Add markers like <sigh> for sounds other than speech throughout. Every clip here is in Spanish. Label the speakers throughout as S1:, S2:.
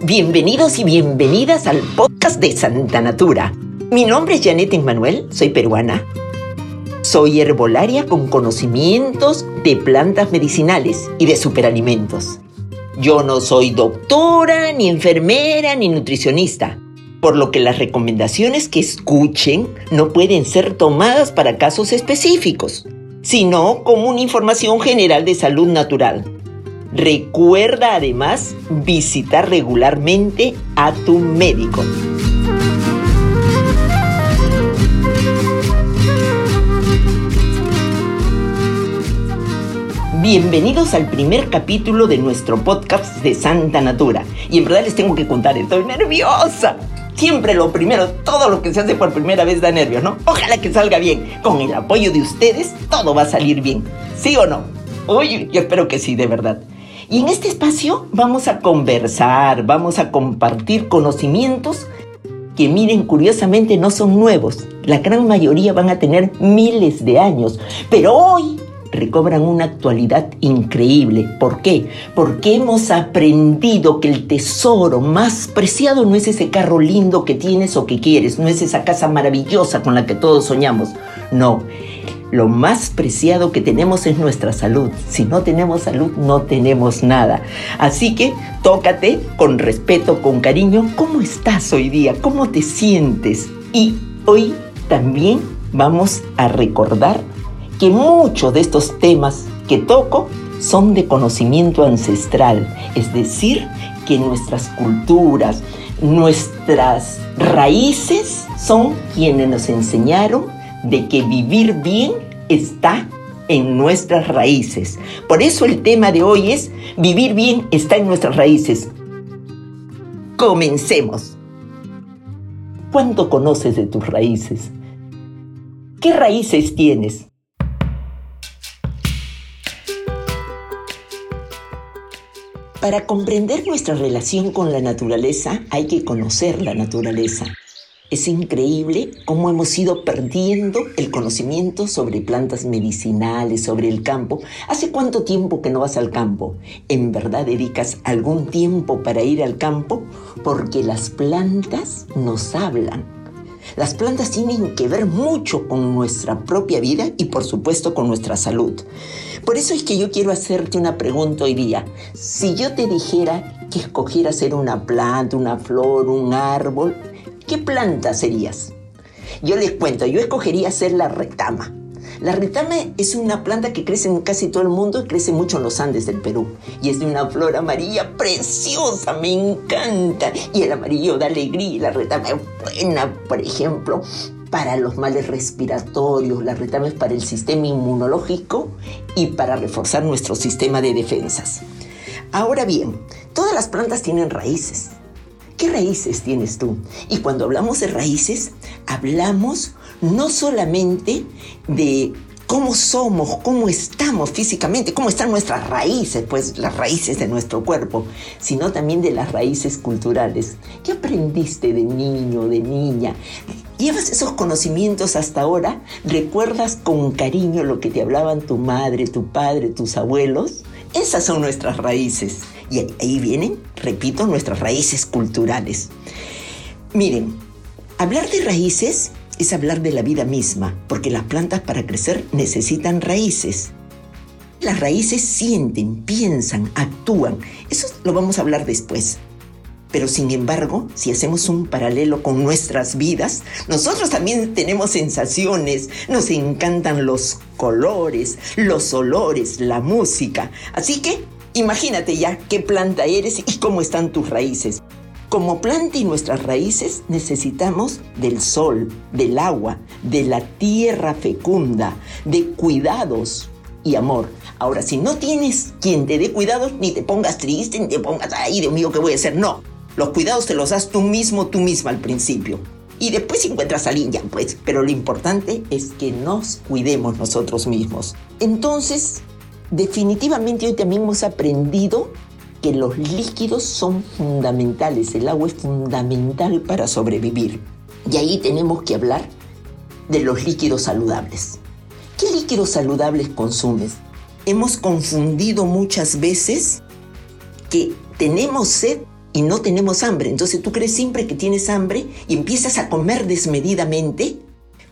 S1: Bienvenidos y bienvenidas al podcast de Santa Natura. Mi nombre es Janet Manuel, soy peruana. Soy herbolaria con conocimientos de plantas medicinales y de superalimentos. Yo no soy doctora, ni enfermera, ni nutricionista, por lo que las recomendaciones que escuchen no pueden ser tomadas para casos específicos, sino como una información general de salud natural Recuerda además visitar regularmente a tu médico. Bienvenidos al primer capítulo de nuestro podcast de Santa Natura. Y en verdad les tengo que contar, estoy nerviosa. Siempre lo primero, todo lo que se hace por primera vez da nervios, ¿no? Ojalá que salga bien. Con el apoyo de ustedes, todo va a salir bien. ¿Sí o no? Uy, yo espero que sí, de verdad. Y en este espacio vamos a conversar, vamos a compartir conocimientos que miren, curiosamente no son nuevos. La gran mayoría van a tener miles de años, pero hoy recobran una actualidad increíble. ¿Por qué? Porque hemos aprendido que el tesoro más preciado no es ese carro lindo que tienes o que quieres, no es esa casa maravillosa con la que todos soñamos. No, lo más preciado que tenemos es nuestra salud. Si no tenemos salud, no tenemos nada. Así que tócate con respeto, con cariño. ¿Cómo estás hoy día? ¿Cómo te sientes? Y hoy también vamos a recordar que muchos de estos temas que toco son de conocimiento ancestral. Es decir, que nuestras culturas, nuestras raíces son quienes nos enseñaron de que vivir bien está en nuestras raíces. Por eso el tema de hoy es vivir bien está en nuestras raíces. Comencemos. ¿Cuánto conoces de tus raíces? ¿Qué raíces tienes? Para comprender nuestra relación con la naturaleza hay que conocer la naturaleza. Es increíble cómo hemos ido perdiendo el conocimiento sobre plantas medicinales, sobre el campo. ¿Hace cuánto tiempo que no vas al campo? ¿En verdad dedicas algún tiempo para ir al campo? Porque las plantas nos hablan. Las plantas tienen que ver mucho con nuestra propia vida y por supuesto con nuestra salud. Por eso es que yo quiero hacerte una pregunta hoy día. Si yo te dijera que escogieras ser una planta, una flor, un árbol, ¿qué planta serías? Yo les cuento, yo escogería ser la retama. La retama es una planta que crece en casi todo el mundo y crece mucho en los Andes del Perú. Y es de una flor amarilla preciosa, me encanta. Y el amarillo da alegría. La retama es buena, por ejemplo, para los males respiratorios. La retama es para el sistema inmunológico y para reforzar nuestro sistema de defensas. Ahora bien, todas las plantas tienen raíces. ¿Qué raíces tienes tú? Y cuando hablamos de raíces, hablamos no solamente de cómo somos, cómo estamos físicamente, cómo están nuestras raíces, pues las raíces de nuestro cuerpo, sino también de las raíces culturales. ¿Qué aprendiste de niño, de niña? ¿Llevas esos conocimientos hasta ahora? ¿Recuerdas con cariño lo que te hablaban tu madre, tu padre, tus abuelos? Esas son nuestras raíces. Y ahí vienen, repito, nuestras raíces culturales. Miren, hablar de raíces es hablar de la vida misma, porque las plantas para crecer necesitan raíces. Las raíces sienten, piensan, actúan. Eso lo vamos a hablar después. Pero sin embargo, si hacemos un paralelo con nuestras vidas, nosotros también tenemos sensaciones, nos encantan los colores, los olores, la música. Así que Imagínate ya qué planta eres y cómo están tus raíces. Como planta y nuestras raíces necesitamos del sol, del agua, de la tierra fecunda, de cuidados y amor. Ahora, si no tienes quien te dé cuidados, ni te pongas triste, ni te pongas, ay, Dios mío, ¿qué voy a hacer? No, los cuidados te los das tú mismo, tú misma al principio. Y después encuentras a alguien, pues. Pero lo importante es que nos cuidemos nosotros mismos. Entonces, Definitivamente hoy también hemos aprendido que los líquidos son fundamentales, el agua es fundamental para sobrevivir. Y ahí tenemos que hablar de los líquidos saludables. ¿Qué líquidos saludables consumes? Hemos confundido muchas veces que tenemos sed y no tenemos hambre. Entonces tú crees siempre que tienes hambre y empiezas a comer desmedidamente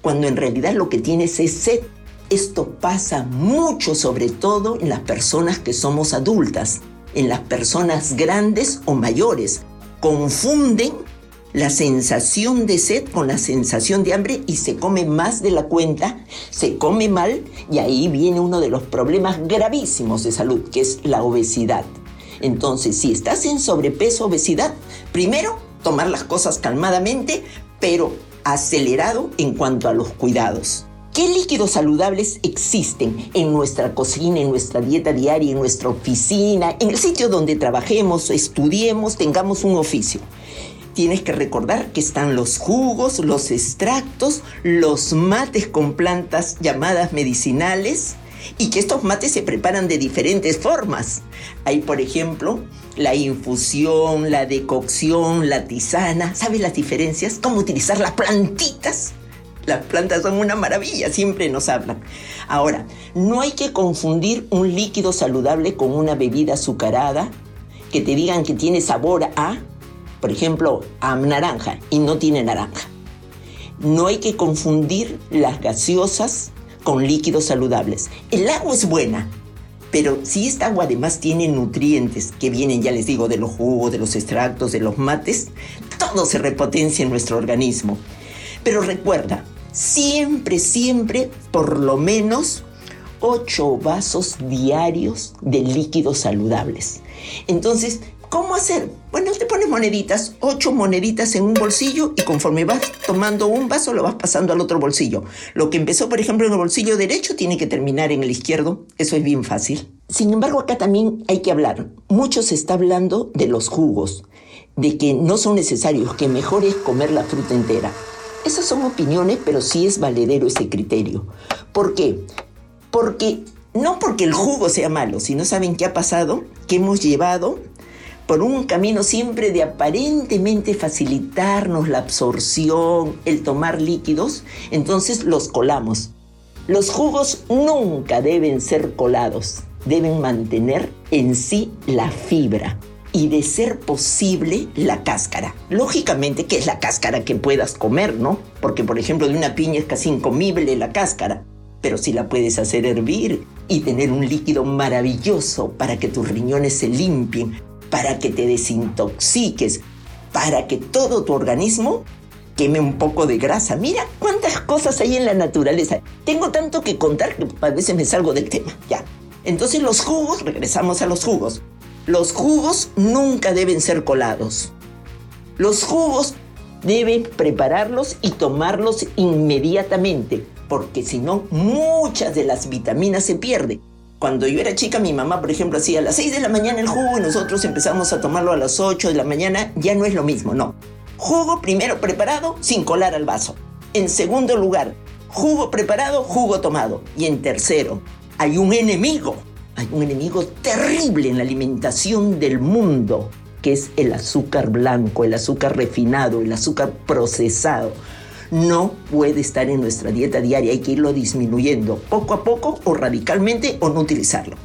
S1: cuando en realidad lo que tienes es sed. Esto pasa mucho sobre todo en las personas que somos adultas, en las personas grandes o mayores. Confunden la sensación de sed con la sensación de hambre y se come más de la cuenta, se come mal y ahí viene uno de los problemas gravísimos de salud, que es la obesidad. Entonces, si estás en sobrepeso, obesidad, primero tomar las cosas calmadamente, pero acelerado en cuanto a los cuidados. ¿Qué líquidos saludables existen en nuestra cocina, en nuestra dieta diaria, en nuestra oficina, en el sitio donde trabajemos, estudiemos, tengamos un oficio? Tienes que recordar que están los jugos, los extractos, los mates con plantas llamadas medicinales, y que estos mates se preparan de diferentes formas. Hay, por ejemplo, la infusión, la decocción, la tisana. ¿Sabes las diferencias? ¿Cómo utilizar las plantitas? Las plantas son una maravilla, siempre nos hablan. Ahora, no hay que confundir un líquido saludable con una bebida azucarada que te digan que tiene sabor a, por ejemplo, a naranja y no tiene naranja. No hay que confundir las gaseosas con líquidos saludables. El agua es buena, pero si esta agua además tiene nutrientes que vienen, ya les digo, de los jugos, de los extractos, de los mates, todo se repotencia en nuestro organismo. Pero recuerda, siempre, siempre, por lo menos 8 vasos diarios de líquidos saludables. Entonces, ¿Cómo hacer? Bueno, te pones moneditas, ocho moneditas en un bolsillo y conforme vas tomando un vaso lo vas pasando al otro bolsillo. Lo que empezó, por ejemplo, en el bolsillo derecho tiene que terminar en el izquierdo. Eso es bien fácil. Sin embargo, acá también hay que hablar. Mucho se está hablando de los jugos, de que no son necesarios, que mejor es comer la fruta entera. Esas son opiniones, pero sí es valedero ese criterio. ¿Por qué? Porque no porque el jugo sea malo, sino saben qué ha pasado, que hemos llevado por un camino siempre de aparentemente facilitarnos la absorción, el tomar líquidos, entonces los colamos. Los jugos nunca deben ser colados, deben mantener en sí la fibra y de ser posible la cáscara. Lógicamente que es la cáscara que puedas comer, ¿no? Porque por ejemplo de una piña es casi incomible la cáscara, pero si la puedes hacer hervir y tener un líquido maravilloso para que tus riñones se limpien, para que te desintoxiques, para que todo tu organismo queme un poco de grasa. Mira cuántas cosas hay en la naturaleza. Tengo tanto que contar que a veces me salgo del tema. Ya. Entonces los jugos, regresamos a los jugos. Los jugos nunca deben ser colados. Los jugos deben prepararlos y tomarlos inmediatamente, porque si no, muchas de las vitaminas se pierden. Cuando yo era chica, mi mamá, por ejemplo, hacía a las 6 de la mañana el jugo y nosotros empezamos a tomarlo a las 8 de la mañana. Ya no es lo mismo, no. Jugo primero preparado sin colar al vaso. En segundo lugar, jugo preparado, jugo tomado. Y en tercero, hay un enemigo. Hay un enemigo terrible en la alimentación del mundo, que es el azúcar blanco, el azúcar refinado, el azúcar procesado no puede estar en nuestra dieta diaria, hay que irlo disminuyendo poco a poco o radicalmente o no utilizarlo.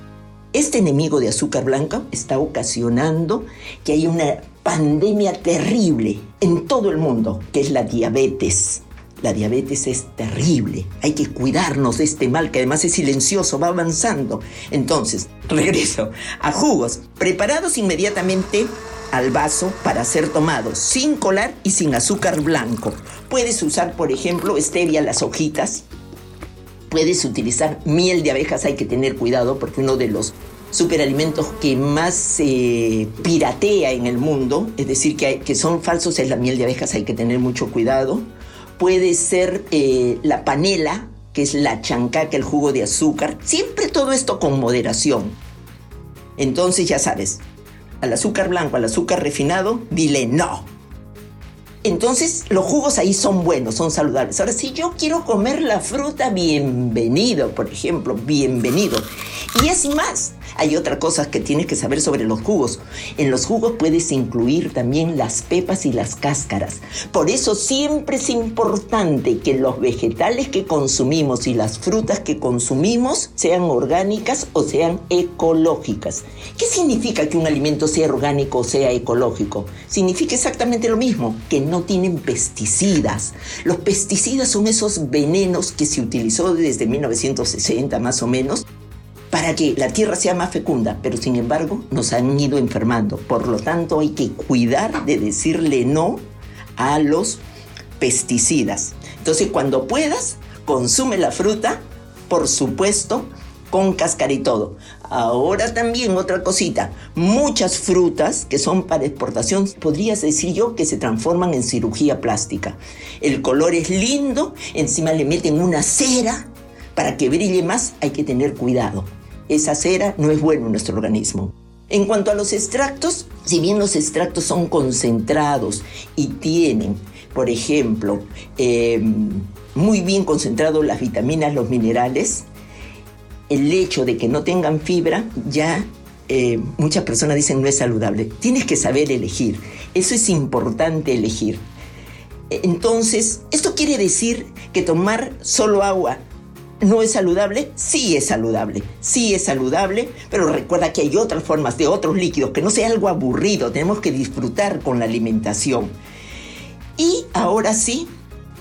S1: Este enemigo de azúcar blanca está ocasionando que haya una pandemia terrible en todo el mundo, que es la diabetes. La diabetes es terrible. Hay que cuidarnos de este mal que además es silencioso, va avanzando. Entonces, <laughs> regreso a jugos preparados inmediatamente al vaso para ser tomados sin colar y sin azúcar blanco. Puedes usar, por ejemplo, stevia las hojitas. Puedes utilizar miel de abejas, hay que tener cuidado porque uno de los superalimentos que más se piratea en el mundo, es decir, que, que, son falsos, es la miel de abejas, hay que tener mucho cuidado. Puede ser eh, la panela, que es la chancaca, el jugo de azúcar. Siempre todo esto con moderación. Entonces ya sabes, al azúcar blanco, al azúcar refinado, dile no. Entonces los jugos ahí son buenos, son saludables. Ahora, si yo quiero comer la fruta, bienvenido, por ejemplo, bienvenido. Y es más, Hay otra cosa que tienes que saber sobre los jugos. En los jugos puedes incluir también las pepas y las cáscaras. Por eso siempre es importante que los vegetales que consumimos y las frutas que consumimos sean orgánicas o sean ecológicas. ¿Qué significa que un alimento sea orgánico o sea ecológico? Significa exactamente lo mismo, que no tienen pesticidas. Los pesticidas son esos venenos que se utilizó desde 1960 más o menos para que la tierra sea más fecunda, pero sin embargo nos han ido enfermando. Por lo tanto hay que cuidar de decirle no a los pesticidas. Entonces cuando puedas, consume la fruta, por supuesto, con cáscara y todo. Ahora también otra cosita, muchas frutas que son para exportación, podrías decir yo que se transforman en cirugía plástica. El color es lindo, encima le meten una cera para que brille más, hay que tener cuidado esa cera no es buena en nuestro organismo. En cuanto a los extractos, si bien los extractos son concentrados y tienen, por ejemplo, em, muy bien concentrados las vitaminas, los minerales, el hecho de que no tengan fibra ya eh, muchas personas dicen no es saludable. Tienes que saber elegir. Eso es importante elegir. Entonces, esto quiere decir que tomar solo agua ¿No es saludable? Sí es saludable, sí es saludable, pero recuerda que hay otras formas de otros líquidos, que no sea algo aburrido, tenemos que disfrutar con la alimentación. Y ahora sí,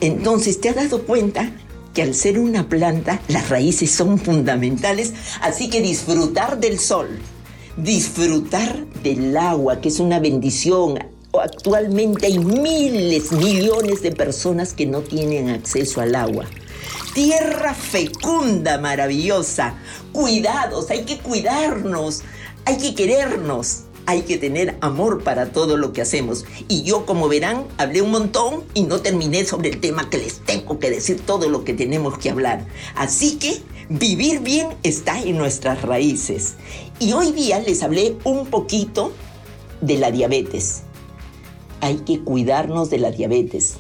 S1: entonces te has dado cuenta que al ser una planta, las raíces son fundamentales, así que disfrutar del sol, disfrutar del agua, que es una bendición. Actualmente hay miles, millones de personas que no tienen acceso al agua tierra fecunda, maravillosa. Cuidados, hay que cuidarnos, hay que querernos. Hay que tener amor para todo lo que hacemos. Y yo, como verán, hablé un montón y no terminé sobre el tema que les tengo que decir todo lo que tenemos que hablar. Así que vivir bien está en nuestras raíces. Y hoy día les hablé un poquito de la diabetes. Hay que cuidarnos de la diabetes.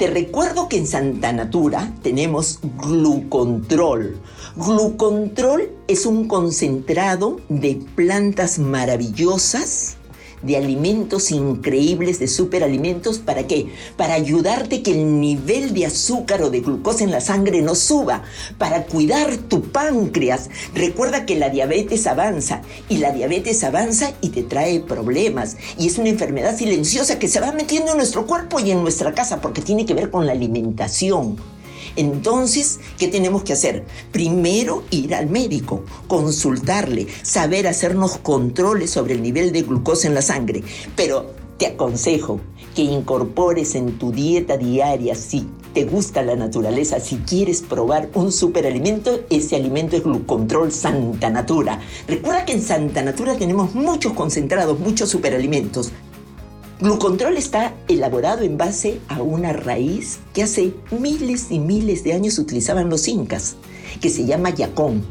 S1: Te recuerdo que en Santa Natura tenemos glucontrol. Glucontrol es un concentrado de plantas maravillosas de alimentos increíbles, de superalimentos, ¿para qué? Para ayudarte que el nivel de azúcar o de glucosa en la sangre no suba, para cuidar tu páncreas. Recuerda que la diabetes avanza y la diabetes avanza y te trae problemas y es una enfermedad silenciosa que se va metiendo en nuestro cuerpo y en nuestra casa porque tiene que ver con la alimentación. Entonces, ¿qué tenemos que hacer? Primero ir al médico, consultarle, saber hacernos controles sobre el nivel de glucosa en la sangre. Pero te aconsejo que incorpores en tu dieta diaria, si te gusta la naturaleza, si quieres probar un superalimento, ese alimento es Glucontrol Santa Natura. Recuerda que en Santa Natura tenemos muchos concentrados, muchos superalimentos. Glucontrol está elaborado en base a una raíz que hace miles y miles de años utilizaban los incas, que se llama yacón.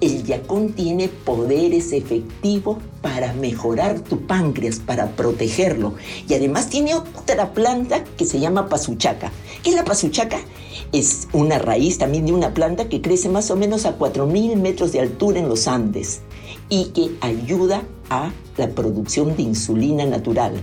S1: El yacón tiene poderes efectivos para mejorar tu páncreas, para protegerlo. Y además tiene otra planta que se llama pasuchaca. ¿Qué es la pasuchaca? Es una raíz también de una planta que crece más o menos a 4.000 metros de altura en los Andes y que ayuda a la producción de insulina natural.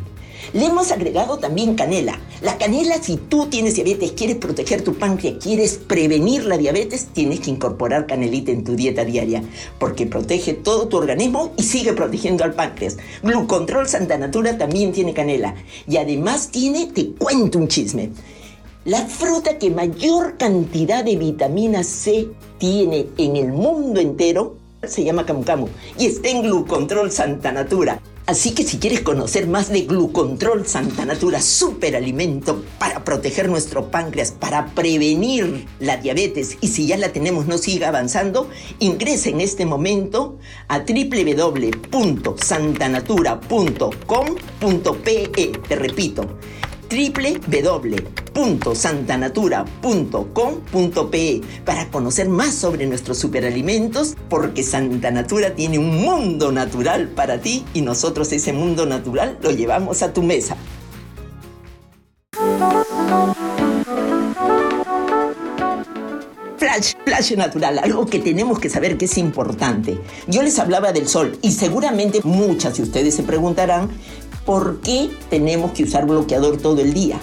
S1: Le hemos agregado también canela. La canela, si tú tienes diabetes, quieres proteger tu páncreas, quieres prevenir la diabetes, tienes que incorporar canelita en tu dieta diaria, porque protege todo tu organismo y sigue protegiendo al páncreas. Glucontrol Santa Natura también tiene canela. Y además tiene, te cuento un chisme, la fruta que mayor cantidad de vitamina C tiene en el mundo entero se llama camu camu y está en Glucontrol Santa Natura. Así que si quieres conocer más de Glucontrol Santa Natura, superalimento para proteger nuestro páncreas, para prevenir la diabetes y si ya la tenemos no siga avanzando, ingresa en este momento a www.santanatura.com.pe. Te repito, www.santanatura.com.pe para conocer más sobre nuestros superalimentos, porque Santa Natura tiene un mundo natural para ti y nosotros ese mundo natural lo llevamos a tu mesa. flash, flash natural, algo que tenemos que saber que es importante. Yo les hablaba del sol y seguramente muchas de ustedes se preguntarán por qué tenemos que usar bloqueador todo el día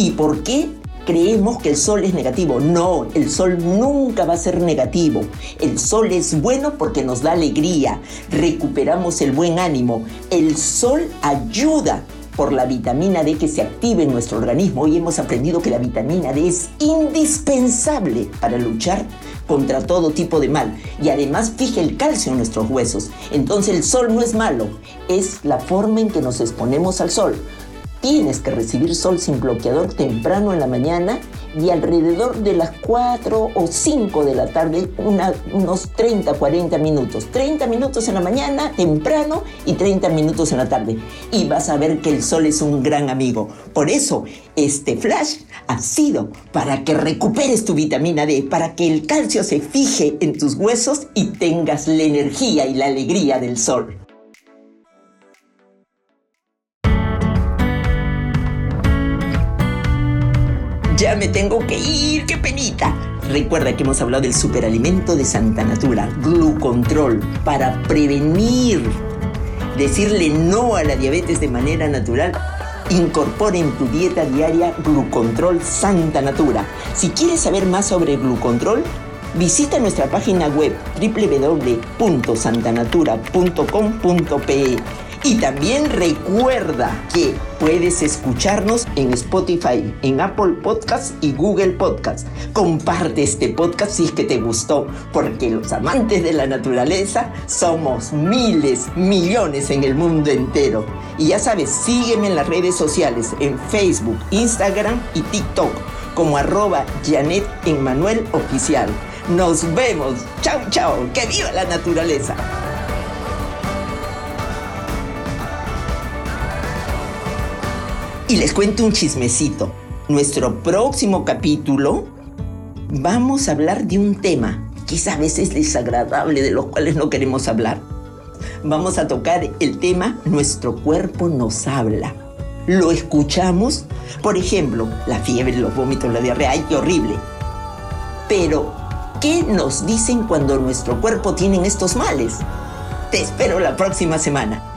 S1: y por qué creemos que el sol es negativo. No, el sol nunca va a ser negativo. El sol es bueno porque nos da alegría, recuperamos el buen ánimo. El sol ayuda por la vitamina D que se active en nuestro organismo. Hoy hemos aprendido que la vitamina D es indispensable para luchar contra todo tipo de mal y además fija el calcio en nuestros huesos. Entonces el sol no es malo, es la forma en que nos exponemos al sol. Tienes que recibir sol sin bloqueador temprano en la mañana y alrededor de las 4 o 5 de la tarde, unos 30, 40 minutos. 30 minutos en la mañana, temprano, y 30 minutos en la tarde. Y vas a ver que el sol es un gran amigo. Por eso, este flash ha sido para que recuperes tu vitamina D, para que el calcio se fije en tus huesos y tengas la energía y la alegría del sol. Ya me tengo que ir, qué penita. Recuerda que hemos hablado del superalimento de Santa Natura, Glucontrol, para prevenir, decirle no a la diabetes de manera natural. Incorpora en tu dieta diaria Glucontrol Santa Natura. Si quieres saber más sobre Glucontrol, visita nuestra página web www.santanatura.com.pe y también recuerda que puedes escucharnos en Spotify, en Apple Podcasts y Google Podcasts. Comparte este podcast si es que te gustó, porque los amantes de la naturaleza somos miles, millones en el mundo entero. Y ya sabes, sígueme en las redes sociales, en Facebook, Instagram y TikTok, como arroba Janet Oficial. Nos vemos. Chao, chao. Que viva la naturaleza. Y les cuento un chismecito. Nuestro próximo capítulo vamos a hablar de un tema, quizá a veces desagradable, de los cuales no queremos hablar. Vamos a tocar el tema Nuestro cuerpo nos habla. ¿Lo escuchamos? Por ejemplo, la fiebre, los vómitos, la diarrea, ¡ay, qué horrible! Pero, ¿qué nos dicen cuando nuestro cuerpo tiene estos males? Te espero la próxima semana.